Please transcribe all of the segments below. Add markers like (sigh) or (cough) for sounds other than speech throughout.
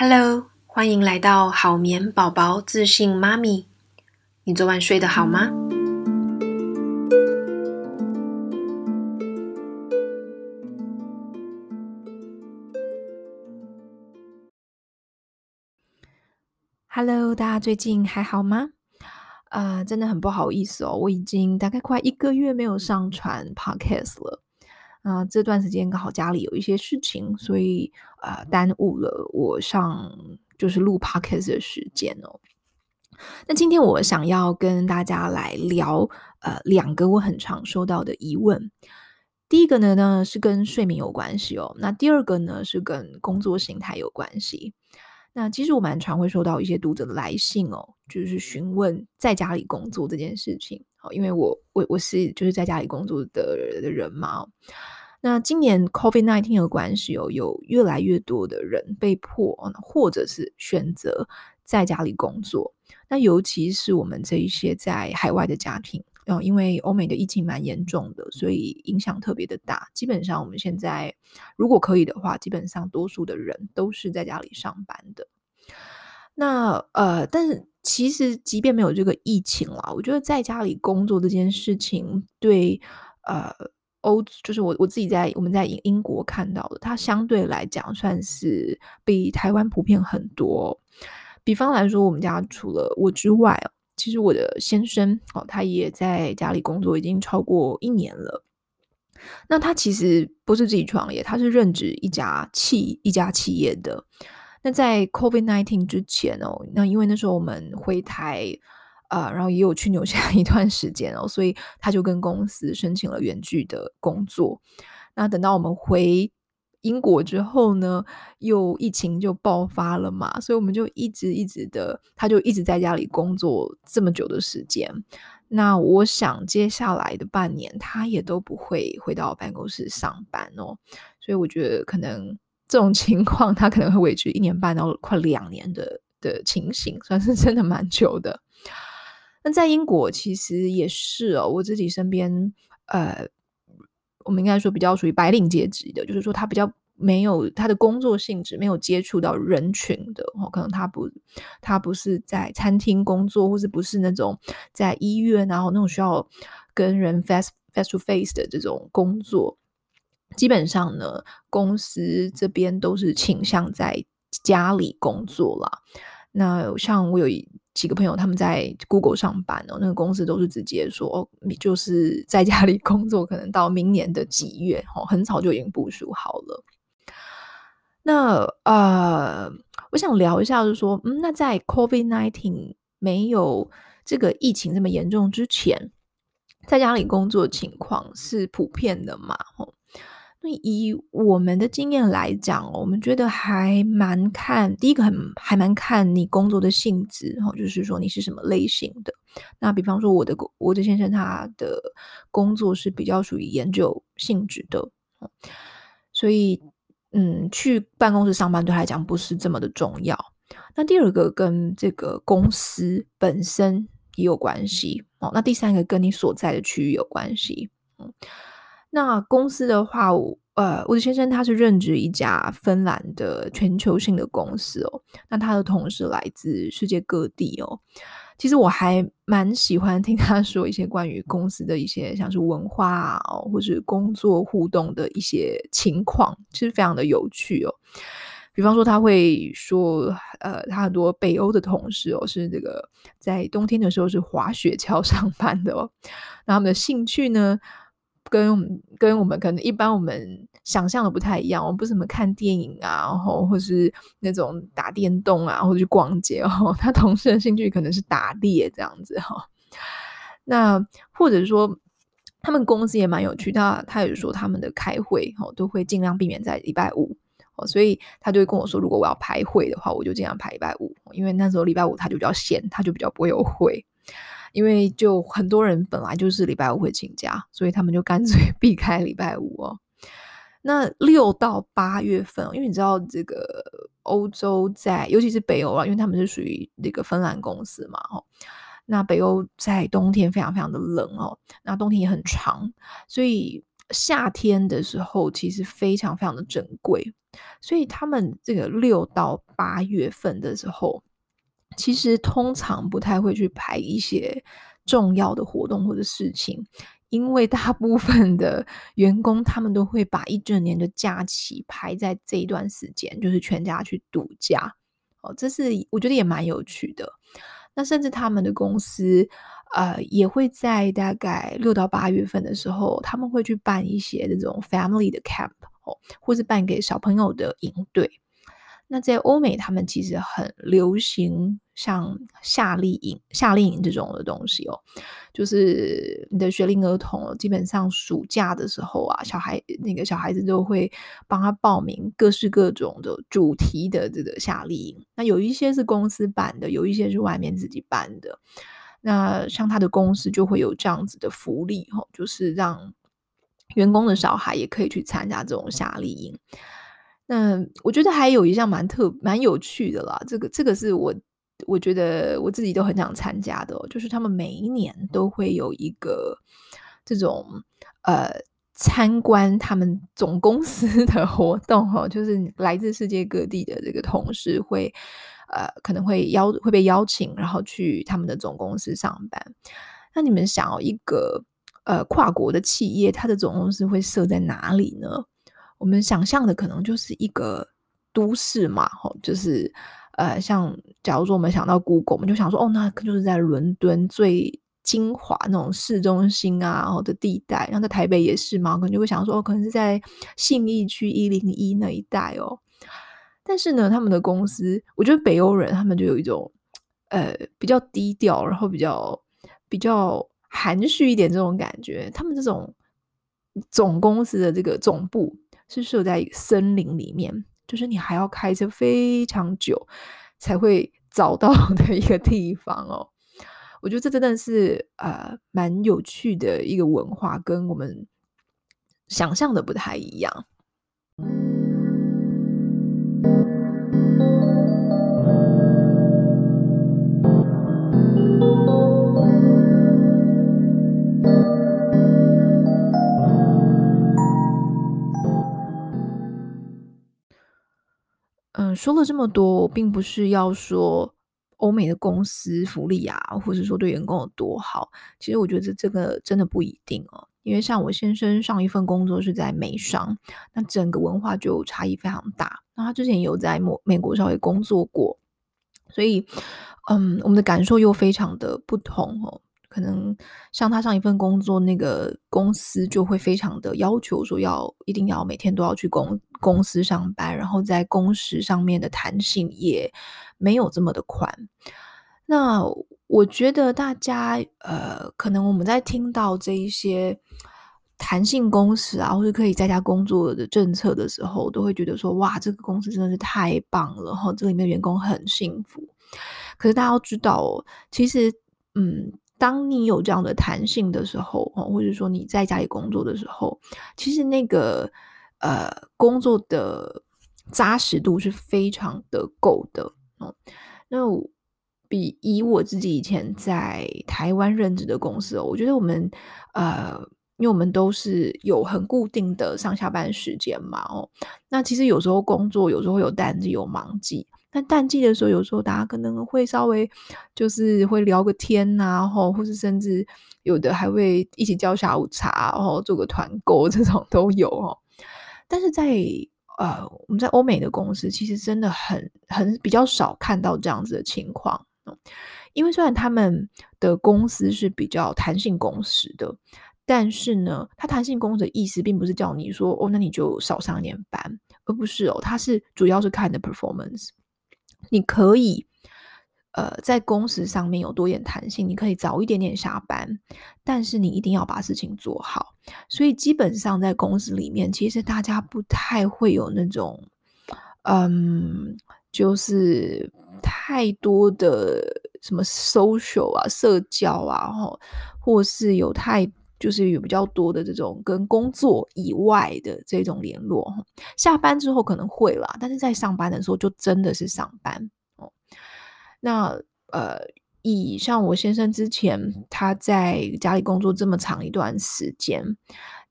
Hello，欢迎来到好眠宝宝自信妈咪。你昨晚睡得好吗？Hello，大家最近还好吗？啊、呃，真的很不好意思哦，我已经大概快一个月没有上传 Podcast 了。啊、呃，这段时间刚好家里有一些事情，所以啊、呃，耽误了我上就是录 podcast 的时间哦。那今天我想要跟大家来聊呃两个我很常收到的疑问。第一个呢呢是跟睡眠有关系哦，那第二个呢是跟工作形态有关系。那其实我蛮常会收到一些读者的来信哦，就是询问在家里工作这件事情。好，因为我我我是就是在家里工作的的人嘛。那今年 COVID-19 的关系哦，有越来越多的人被迫或者是选择在家里工作。那尤其是我们这一些在海外的家庭，哦，因为欧美的疫情蛮严重的，所以影响特别的大。基本上我们现在如果可以的话，基本上多数的人都是在家里上班的。那呃，但是其实即便没有这个疫情啦，我觉得在家里工作这件事情对呃。欧就是我我自己在我们在英英国看到的，它相对来讲算是比台湾普遍很多。比方来说，我们家除了我之外，其实我的先生哦，他也在家里工作已经超过一年了。那他其实不是自己创业，他是任职一家企一家企业的。那在 COVID-19 之前哦，那因为那时候我们回台。啊、然后也有去纽西兰一段时间哦，所以他就跟公司申请了远距的工作。那等到我们回英国之后呢，又疫情就爆发了嘛，所以我们就一直一直的，他就一直在家里工作这么久的时间。那我想接下来的半年，他也都不会回到办公室上班哦。所以我觉得可能这种情况，他可能会维持一年半到快两年的的情形，算是真的蛮久的。在英国其实也是哦，我自己身边，呃，我们应该说比较属于白领阶级的，就是说他比较没有他的工作性质，没有接触到人群的哦，可能他不，他不是在餐厅工作，或是不是那种在医院，然后那种需要跟人 face face to face 的这种工作，基本上呢，公司这边都是倾向在家里工作啦。那像我有一。几个朋友他们在 Google 上班哦，那个公司都是直接说，你就是在家里 (laughs) 工作，可能到明年的几月哦，很早就已经部署好了。那呃，我想聊一下，就是说，嗯，那在 COVID-19 没有这个疫情这么严重之前，在家里工作情况是普遍的嘛？哦。那以我们的经验来讲，我们觉得还蛮看第一个很还蛮看你工作的性质，就是说你是什么类型的。那比方说我的我的先生他的工作是比较属于研究性质的，所以嗯，去办公室上班对他来讲不是这么的重要。那第二个跟这个公司本身也有关系哦。那第三个跟你所在的区域有关系，嗯。那公司的话，呃，我的先生他是任职一家芬兰的全球性的公司哦。那他的同事来自世界各地哦。其实我还蛮喜欢听他说一些关于公司的一些像是文化啊，或是工作互动的一些情况，其实非常的有趣哦。比方说他会说，呃，他很多北欧的同事哦，是这个在冬天的时候是滑雪橇上班的哦。那他们的兴趣呢？跟我们跟我们可能一般我们想象的不太一样，我们不是什么看电影啊，然后或是那种打电动啊，或者去逛街哦。他同事的兴趣可能是打猎这样子哈、哦。那或者说他们公司也蛮有趣，他他有说他们的开会哦都会尽量避免在礼拜五哦，所以他就会跟我说，如果我要排会的话，我就尽量排礼拜五，因为那时候礼拜五他就比较闲，他就比较不会有会。因为就很多人本来就是礼拜五会请假，所以他们就干脆 (laughs) 避开礼拜五哦。那六到八月份，因为你知道这个欧洲在，尤其是北欧啊，因为他们是属于那个芬兰公司嘛，哦，那北欧在冬天非常非常的冷哦，那冬天也很长，所以夏天的时候其实非常非常的珍贵。所以他们这个六到八月份的时候，其实通常不太会去排一些重要的活动或者事情，因为大部分的员工他们都会把一整年的假期排在这一段时间，就是全家去度假。哦，这是我觉得也蛮有趣的。那甚至他们的公司，呃，也会在大概六到八月份的时候，他们会去办一些这种 family 的 camp 哦，或是办给小朋友的营队。那在欧美，他们其实很流行像夏令营、夏令营这种的东西哦，就是你的学龄儿童，基本上暑假的时候啊，小孩那个小孩子都会帮他报名各式各种的主题的这个夏令营。那有一些是公司办的，有一些是外面自己办的。那像他的公司就会有这样子的福利哦，就是让员工的小孩也可以去参加这种夏令营。那我觉得还有一项蛮特蛮有趣的啦，这个这个是我我觉得我自己都很想参加的哦，就是他们每一年都会有一个这种呃参观他们总公司 (laughs) 的活动哦，就是来自世界各地的这个同事会呃可能会邀会被邀请，然后去他们的总公司上班。那你们想要一个呃跨国的企业，它的总公司会设在哪里呢？我们想象的可能就是一个都市嘛，吼，就是呃，像假如说我们想到 Google，我们就想说，哦，那就是在伦敦最精华那种市中心啊，然后的地带，然后在台北也是嘛，可能就会想说，哦，可能是在信义区一零一那一带哦。但是呢，他们的公司，我觉得北欧人他们就有一种呃比较低调，然后比较比较含蓄一点这种感觉，他们这种总公司的这个总部。是设在森林里面，就是你还要开车非常久才会 (laughs) 找到的一个地方哦。我觉得这真的是呃蛮有趣的一个文化，跟我们想象的不太一样。嗯，说了这么多，并不是要说欧美的公司福利啊，或者说对员工有多好。其实我觉得这个真的不一定哦。因为像我先生上一份工作是在美商，那整个文化就差异非常大。那他之前有在美美国稍微工作过，所以嗯，我们的感受又非常的不同哦。可能像他上一份工作，那个公司就会非常的要求说要一定要每天都要去公公司上班，然后在工时上面的弹性也没有这么的宽。那我觉得大家呃，可能我们在听到这一些弹性工时啊，或者可以在家工作的政策的时候，都会觉得说哇，这个公司真的是太棒了，然后，这里面员工很幸福。可是大家要知道，其实嗯。当你有这样的弹性的时候，或者说你在家里工作的时候，其实那个呃工作的扎实度是非常的够的。嗯，那比以我自己以前在台湾任职的公司，我觉得我们呃，因为我们都是有很固定的上下班时间嘛，哦，那其实有时候工作有时候会有淡季有忙季。但淡季的时候，有时候大家可能会稍微就是会聊个天呐、啊，然后或是甚至有的还会一起叫下午茶，然后做个团购，(laughs) 这种都有哦。但是在呃我们在欧美的公司，其实真的很很比较少看到这样子的情况。因为虽然他们的公司是比较弹性工时的，但是呢，它弹性工时的意思并不是叫你说哦，那你就少上一点班，而不是哦，它是主要是看你的 performance。你可以，呃，在工时上面有多点弹性，你可以早一点点下班，但是你一定要把事情做好。所以基本上在公司里面，其实大家不太会有那种，嗯，就是太多的什么 social 啊、社交啊，或或是有太。就是有比较多的这种跟工作以外的这种联络，下班之后可能会啦，但是在上班的时候就真的是上班哦。那呃，以像我先生之前他在家里工作这么长一段时间，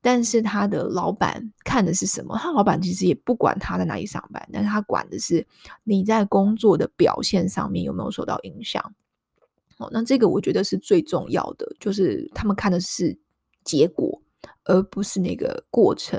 但是他的老板看的是什么？他老板其实也不管他在哪里上班，但是他管的是你在工作的表现上面有没有受到影响。哦，那这个我觉得是最重要的，就是他们看的是结果，而不是那个过程。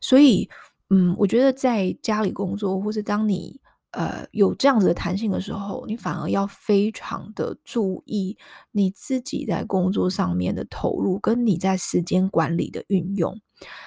所以，嗯，我觉得在家里工作，或是当你呃，有这样子的弹性的时候，你反而要非常的注意你自己在工作上面的投入，跟你在时间管理的运用。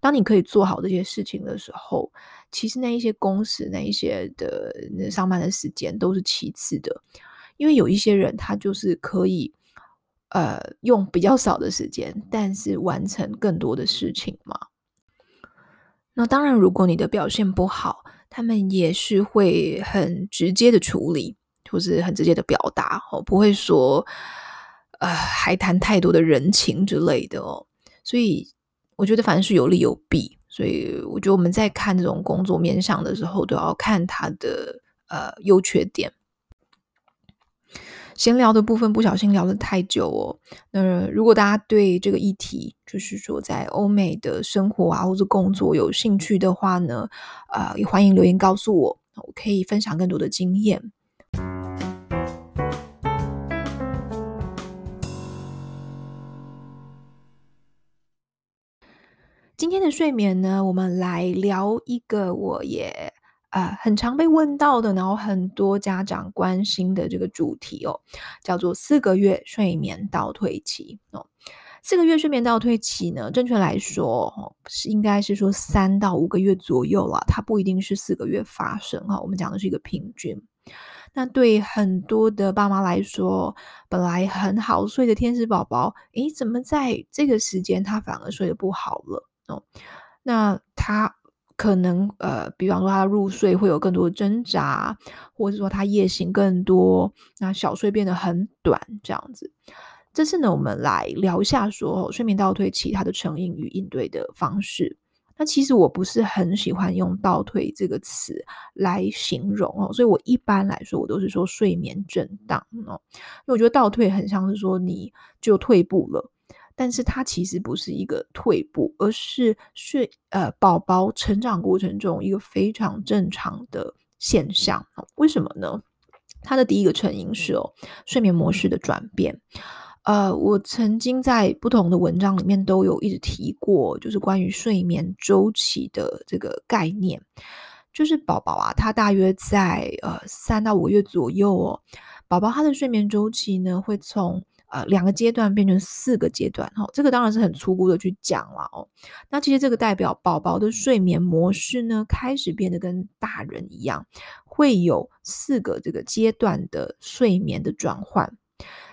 当你可以做好这些事情的时候，其实那一些公司那一些的上班的时间都是其次的，因为有一些人他就是可以呃用比较少的时间，但是完成更多的事情嘛。那当然，如果你的表现不好，他们也是会很直接的处理，或是很直接的表达哦，不会说呃还谈太多的人情之类的哦。所以我觉得凡事有利有弊，所以我觉得我们在看这种工作面向的时候，都要看它的呃优缺点。闲聊的部分不小心聊得太久哦。那如果大家对这个议题，就是说在欧美的生活啊或者工作有兴趣的话呢，呃，也欢迎留言告诉我，我可以分享更多的经验。今天的睡眠呢，我们来聊一个我也。啊、呃，很常被问到的，然后很多家长关心的这个主题哦，叫做四个月睡眠倒退期哦。四个月睡眠倒退期呢，正确来说，是应该是说三到五个月左右了，它不一定是四个月发生哈。我们讲的是一个平均。那对很多的爸妈来说，本来很好睡的天使宝宝，诶，怎么在这个时间他反而睡得不好了哦？那他。可能呃，比方说他入睡会有更多的挣扎，或者说他夜醒更多，那小睡变得很短，这样子。这次呢，我们来聊一下说睡眠倒退其他的成因与应对的方式。那其实我不是很喜欢用倒退这个词来形容哦，所以我一般来说我都是说睡眠震荡哦，因为我觉得倒退很像是说你就退步了。但是它其实不是一个退步，而是睡呃宝宝成长过程中一个非常正常的现象。为什么呢？它的第一个成因是哦睡眠模式的转变。呃，我曾经在不同的文章里面都有一直提过，就是关于睡眠周期的这个概念。就是宝宝啊，他大约在呃三到五个月左右哦，宝宝他的睡眠周期呢会从。呃，两个阶段变成四个阶段，哈、哦，这个当然是很粗估的去讲了哦。那其实这个代表宝宝的睡眠模式呢，开始变得跟大人一样，会有四个这个阶段的睡眠的转换。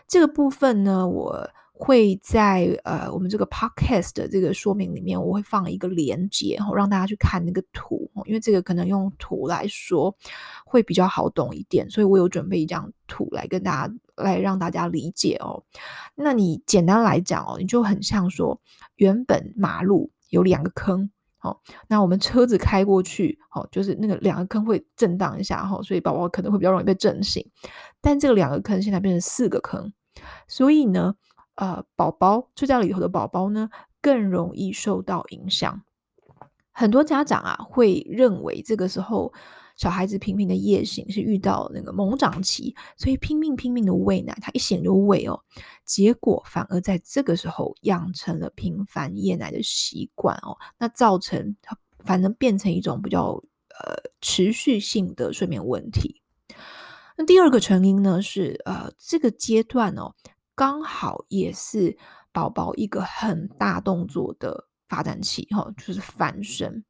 这个部分呢，我。会在呃我们这个 podcast 的这个说明里面，我会放一个连接，然后让大家去看那个图，因为这个可能用图来说会比较好懂一点，所以我有准备一张图来跟大家来让大家理解哦。那你简单来讲哦，你就很像说，原本马路有两个坑，哦，那我们车子开过去，哦，就是那个两个坑会震荡一下，哈，所以宝宝可能会比较容易被震醒。但这个两个坑现在变成四个坑，所以呢。呃，宝宝睡觉里头的宝宝呢，更容易受到影响。很多家长啊，会认为这个时候小孩子频频的夜醒是遇到那个猛长期，所以拼命拼命的喂奶，他一醒就喂哦，结果反而在这个时候养成了频繁夜奶的习惯哦，那造成他反而变成一种比较呃持续性的睡眠问题。那第二个成因呢是呃这个阶段哦。刚好也是宝宝一个很大动作的发展期，哈，就是翻身。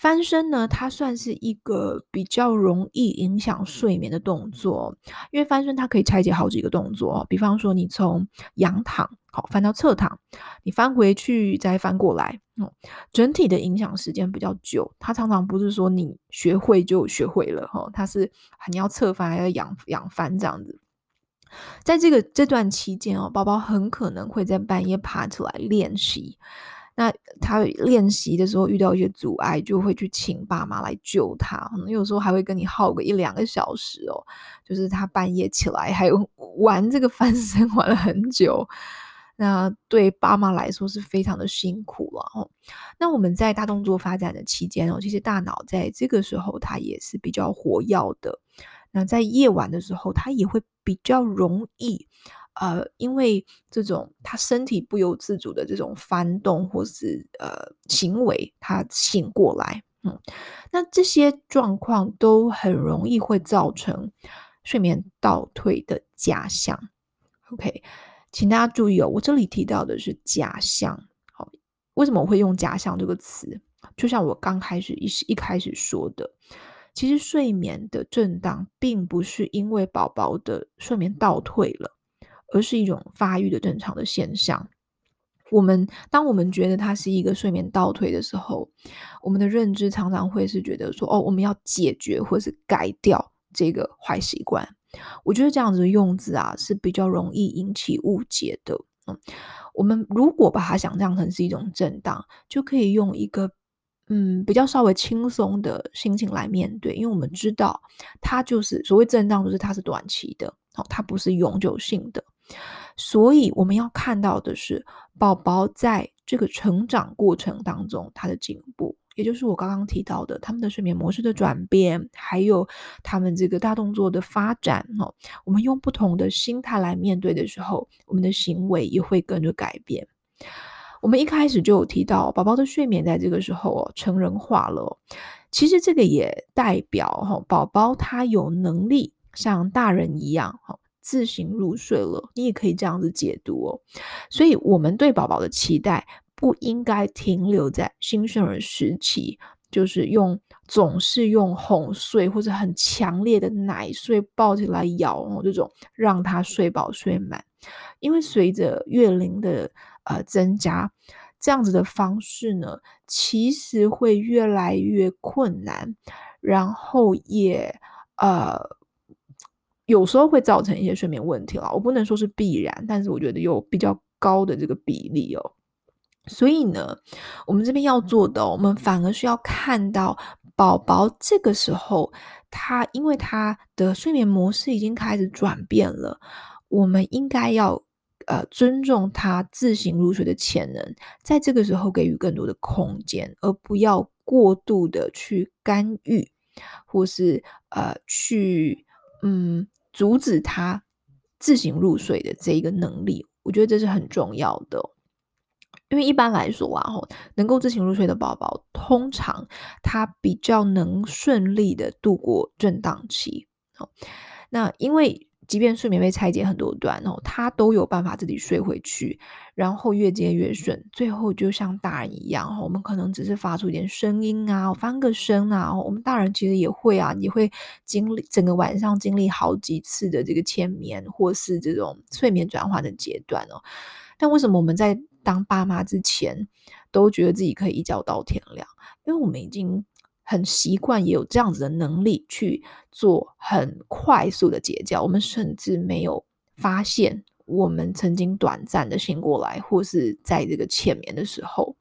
翻身呢，它算是一个比较容易影响睡眠的动作，因为翻身它可以拆解好几个动作，比方说你从仰躺，好，翻到侧躺，你翻回去再翻过来，嗯，整体的影响时间比较久。它常常不是说你学会就学会了，哈，它是你要侧翻还要仰仰翻这样子。在这个这段期间哦，宝宝很可能会在半夜爬出来练习。那他练习的时候遇到一些阻碍，就会去请爸妈来救他。可能有时候还会跟你耗个一两个小时哦，就是他半夜起来还有 (laughs) 玩这个翻身玩了很久。那对爸妈来说是非常的辛苦了哦。那我们在大动作发展的期间哦，其实大脑在这个时候它也是比较活跃的。那在夜晚的时候，它也会比较容易，呃，因为这种他身体不由自主的这种翻动或是呃行为，他醒过来，嗯，那这些状况都很容易会造成睡眠倒退的假象。OK。请大家注意哦，我这里提到的是假象。好，为什么我会用假象这个词？就像我刚开始一一开始说的，其实睡眠的震荡并不是因为宝宝的睡眠倒退了，而是一种发育的正常的现象。我们当我们觉得它是一个睡眠倒退的时候，我们的认知常常会是觉得说，哦，我们要解决或是改掉这个坏习惯。我觉得这样子的用字啊是比较容易引起误解的。嗯，我们如果把它想象成是一种震荡，就可以用一个嗯比较稍微轻松的心情来面对，因为我们知道它就是所谓震荡，就是它是短期的，哦，它不是永久性的。所以我们要看到的是宝宝在这个成长过程当中他的进步。也就是我刚刚提到的，他们的睡眠模式的转变，还有他们这个大动作的发展，哈，我们用不同的心态来面对的时候，我们的行为也会跟着改变。我们一开始就有提到，宝宝的睡眠在这个时候哦，成人化了。其实这个也代表哈，宝宝他有能力像大人一样哈，自行入睡了。你也可以这样子解读哦。所以，我们对宝宝的期待。不应该停留在新生儿时期，就是用总是用哄睡或者很强烈的奶睡抱起来摇哦，这种让他睡饱睡满。因为随着月龄的呃增加，这样子的方式呢，其实会越来越困难，然后也呃有时候会造成一些睡眠问题了。我不能说是必然，但是我觉得有比较高的这个比例哦。所以呢，我们这边要做的，我们反而是要看到宝宝这个时候，他因为他的睡眠模式已经开始转变了，我们应该要呃尊重他自行入睡的潜能，在这个时候给予更多的空间，而不要过度的去干预，或是呃去嗯阻止他自行入睡的这一个能力。我觉得这是很重要的。因为一般来说啊，能够自行入睡的宝宝，通常他比较能顺利的度过震荡期。那因为即便睡眠被拆解很多段哦，他都有办法自己睡回去，然后越接越顺，最后就像大人一样，我们可能只是发出一点声音啊，翻个身啊，我们大人其实也会啊，也会经历整个晚上经历好几次的这个浅眠或是这种睡眠转换的阶段哦。但为什么我们在当爸妈之前，都觉得自己可以一觉到天亮，因为我们已经很习惯，也有这样子的能力去做很快速的解觉。我们甚至没有发现，我们曾经短暂的醒过来，或是在这个浅眠的时候。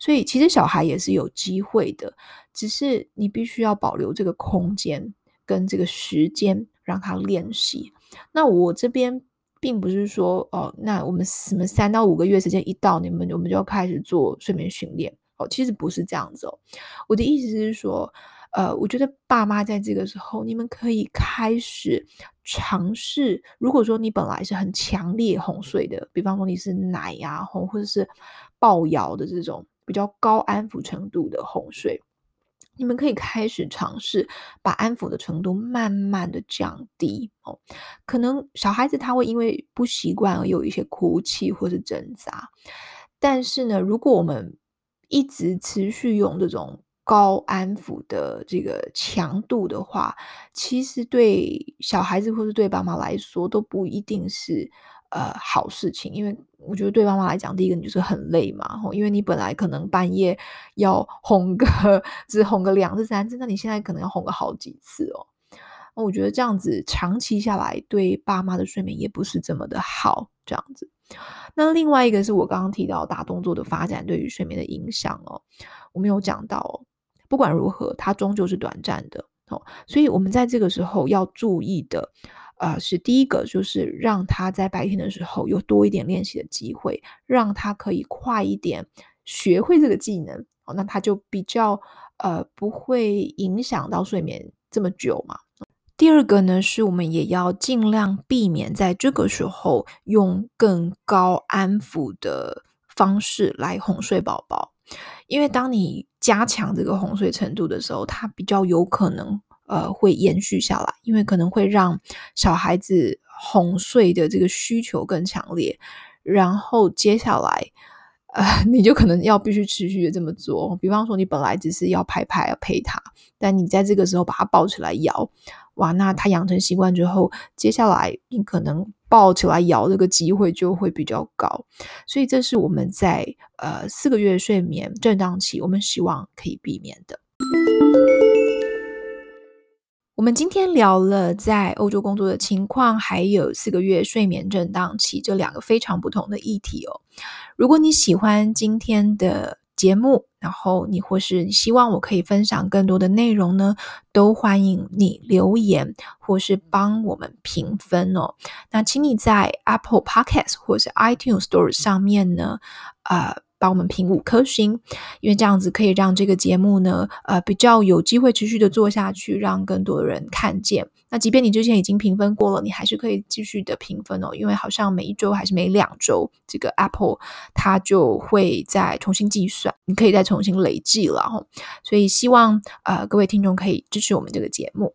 所以，其实小孩也是有机会的，只是你必须要保留这个空间跟这个时间，让他练习。那我这边。并不是说哦，那我们什么三到五个月时间一到，你们我们就要开始做睡眠训练哦。其实不是这样子哦。我的意思是说，呃，我觉得爸妈在这个时候，你们可以开始尝试。如果说你本来是很强烈哄睡的，比方说你是奶呀哄，或者是抱摇的这种比较高安抚程度的哄睡。你们可以开始尝试把安抚的程度慢慢的降低哦。可能小孩子他会因为不习惯而有一些哭泣或是挣扎，但是呢，如果我们一直持续用这种高安抚的这个强度的话，其实对小孩子或是对爸妈来说都不一定是。呃，好事情，因为我觉得对妈妈来讲，第一个你就是很累嘛，因为你本来可能半夜要哄个，只哄个两次三次，那你现在可能要哄个好几次哦。那我觉得这样子长期下来，对爸妈的睡眠也不是这么的好，这样子。那另外一个是我刚刚提到大动作的发展对于睡眠的影响哦，我们有讲到。不管如何，它终究是短暂的哦，所以我们在这个时候要注意的。呃，是第一个，就是让他在白天的时候有多一点练习的机会，让他可以快一点学会这个技能，哦，那他就比较呃不会影响到睡眠这么久嘛。第二个呢，是我们也要尽量避免在这个时候用更高安抚的方式来哄睡宝宝，因为当你加强这个哄睡程度的时候，它比较有可能呃会延续下来，因为可能会让小孩子哄睡的这个需求更强烈，然后接下来呃 (laughs) 你就可能要必须持续的这么做，比方说你本来只是要拍拍陪他，但你在这个时候把他抱起来摇。哇，那他养成习惯之后，接下来你可能抱起来摇这个机会就会比较高，所以这是我们在呃四个月睡眠震荡期，我们希望可以避免的。我们今天聊了在欧洲工作的情况，还有四个月睡眠震荡期这两个非常不同的议题哦。如果你喜欢今天的节目，然后你或是你希望我可以分享更多的内容呢，都欢迎你留言或是帮我们评分哦。那请你在 Apple Podcast 或是 iTunes Store 上面呢，呃。帮我们评五颗星，因为这样子可以让这个节目呢，呃，比较有机会持续的做下去，让更多的人看见。那即便你之前已经评分过了，你还是可以继续的评分哦，因为好像每一周还是每两周，这个 Apple 它就会再重新计算，你可以再重新累计了哈。所以希望呃各位听众可以支持我们这个节目。